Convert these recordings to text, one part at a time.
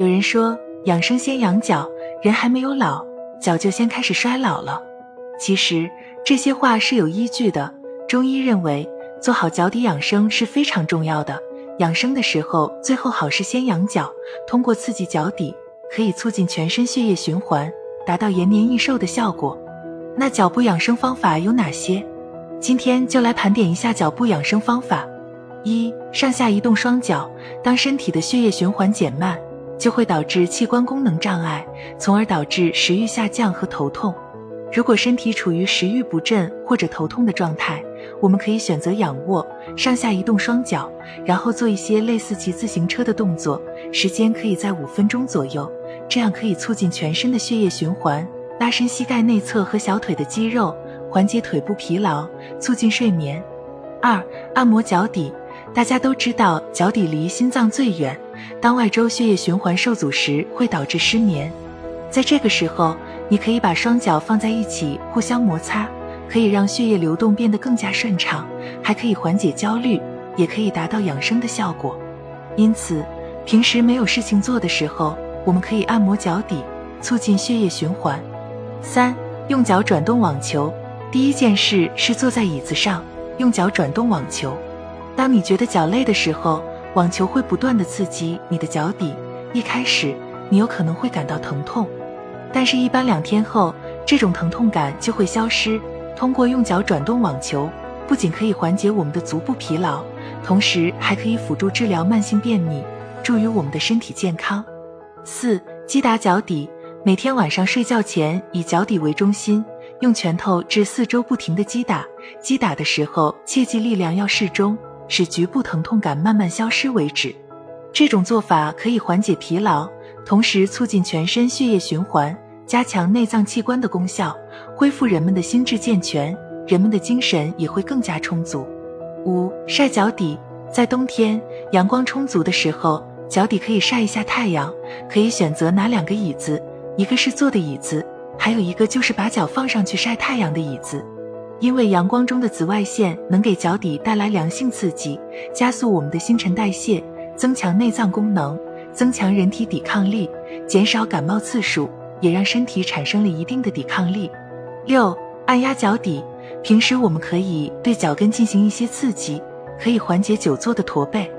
有人说，养生先养脚，人还没有老，脚就先开始衰老了。其实这些话是有依据的。中医认为，做好脚底养生是非常重要的。养生的时候，最后好是先养脚，通过刺激脚底，可以促进全身血液循环，达到延年益寿的效果。那脚部养生方法有哪些？今天就来盘点一下脚部养生方法。一、上下移动双脚。当身体的血液循环减慢。就会导致器官功能障碍，从而导致食欲下降和头痛。如果身体处于食欲不振或者头痛的状态，我们可以选择仰卧，上下移动双脚，然后做一些类似骑自行车的动作，时间可以在五分钟左右。这样可以促进全身的血液循环，拉伸膝盖内侧和小腿的肌肉，缓解腿部疲劳，促进睡眠。二、按摩脚底。大家都知道，脚底离心脏最远。当外周血液循环受阻时，会导致失眠。在这个时候，你可以把双脚放在一起，互相摩擦，可以让血液流动变得更加顺畅，还可以缓解焦虑，也可以达到养生的效果。因此，平时没有事情做的时候，我们可以按摩脚底，促进血液循环。三、用脚转动网球。第一件事是坐在椅子上，用脚转动网球。当你觉得脚累的时候，网球会不断的刺激你的脚底。一开始，你有可能会感到疼痛，但是，一般两天后，这种疼痛感就会消失。通过用脚转动网球，不仅可以缓解我们的足部疲劳，同时还可以辅助治疗慢性便秘，助于我们的身体健康。四、击打脚底。每天晚上睡觉前，以脚底为中心，用拳头至四周不停的击打。击打的时候，切记力量要适中。使局部疼痛感慢慢消失为止。这种做法可以缓解疲劳，同时促进全身血液循环，加强内脏器官的功效，恢复人们的心智健全，人们的精神也会更加充足。五、晒脚底。在冬天阳光充足的时候，脚底可以晒一下太阳。可以选择拿两个椅子，一个是坐的椅子，还有一个就是把脚放上去晒太阳的椅子。因为阳光中的紫外线能给脚底带来良性刺激，加速我们的新陈代谢，增强内脏功能，增强人体抵抗力，减少感冒次数，也让身体产生了一定的抵抗力。六、按压脚底。平时我们可以对脚跟进行一些刺激，可以缓解久坐的驼背。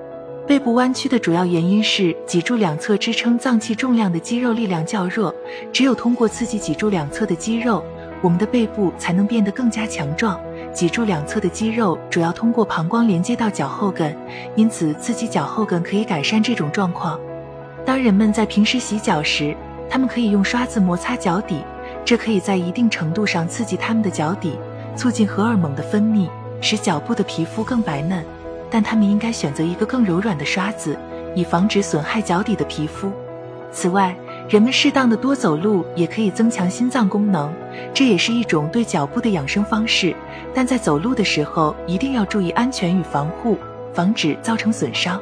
背部弯曲的主要原因是脊柱两侧支撑脏器重量的肌肉力量较弱，只有通过刺激脊柱两侧的肌肉。我们的背部才能变得更加强壮。脊柱两侧的肌肉主要通过膀胱连接到脚后跟，因此刺激脚后跟可以改善这种状况。当人们在平时洗脚时，他们可以用刷子摩擦脚底，这可以在一定程度上刺激他们的脚底，促进荷尔蒙的分泌，使脚部的皮肤更白嫩。但他们应该选择一个更柔软的刷子，以防止损害脚底的皮肤。此外，人们适当的多走路也可以增强心脏功能，这也是一种对脚部的养生方式。但在走路的时候，一定要注意安全与防护，防止造成损伤。